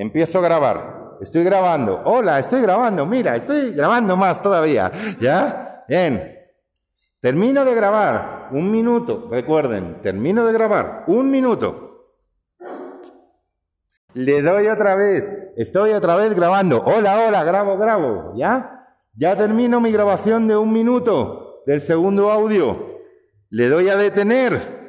Empiezo a grabar. Estoy grabando. Hola, estoy grabando. Mira, estoy grabando más todavía. ¿Ya? Bien. Termino de grabar. Un minuto. Recuerden, termino de grabar. Un minuto. Le doy otra vez. Estoy otra vez grabando. Hola, hola, grabo, grabo. ¿Ya? Ya termino mi grabación de un minuto del segundo audio. Le doy a detener.